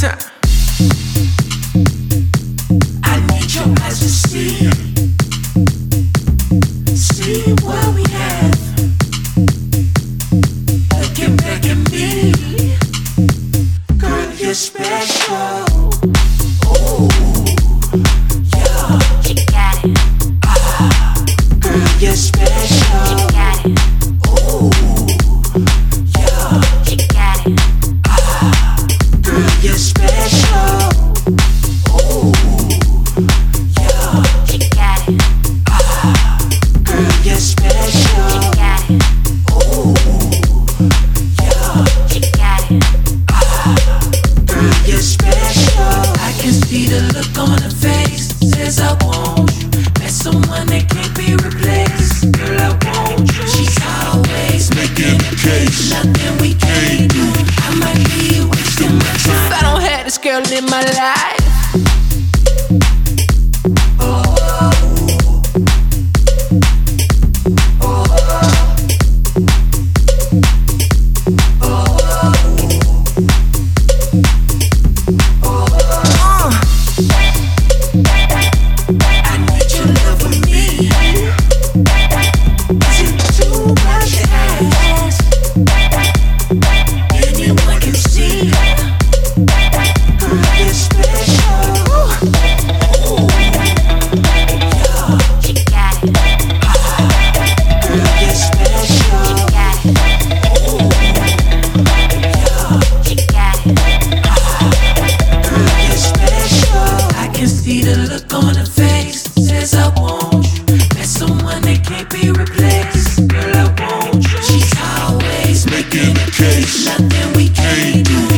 time. nothing we can't do. I might be wasting my time. If I don't have this girl in my life. look on her face says I want you. That's someone that can't be replaced. Girl, I want you. She's always making a case. Nothing we can't do.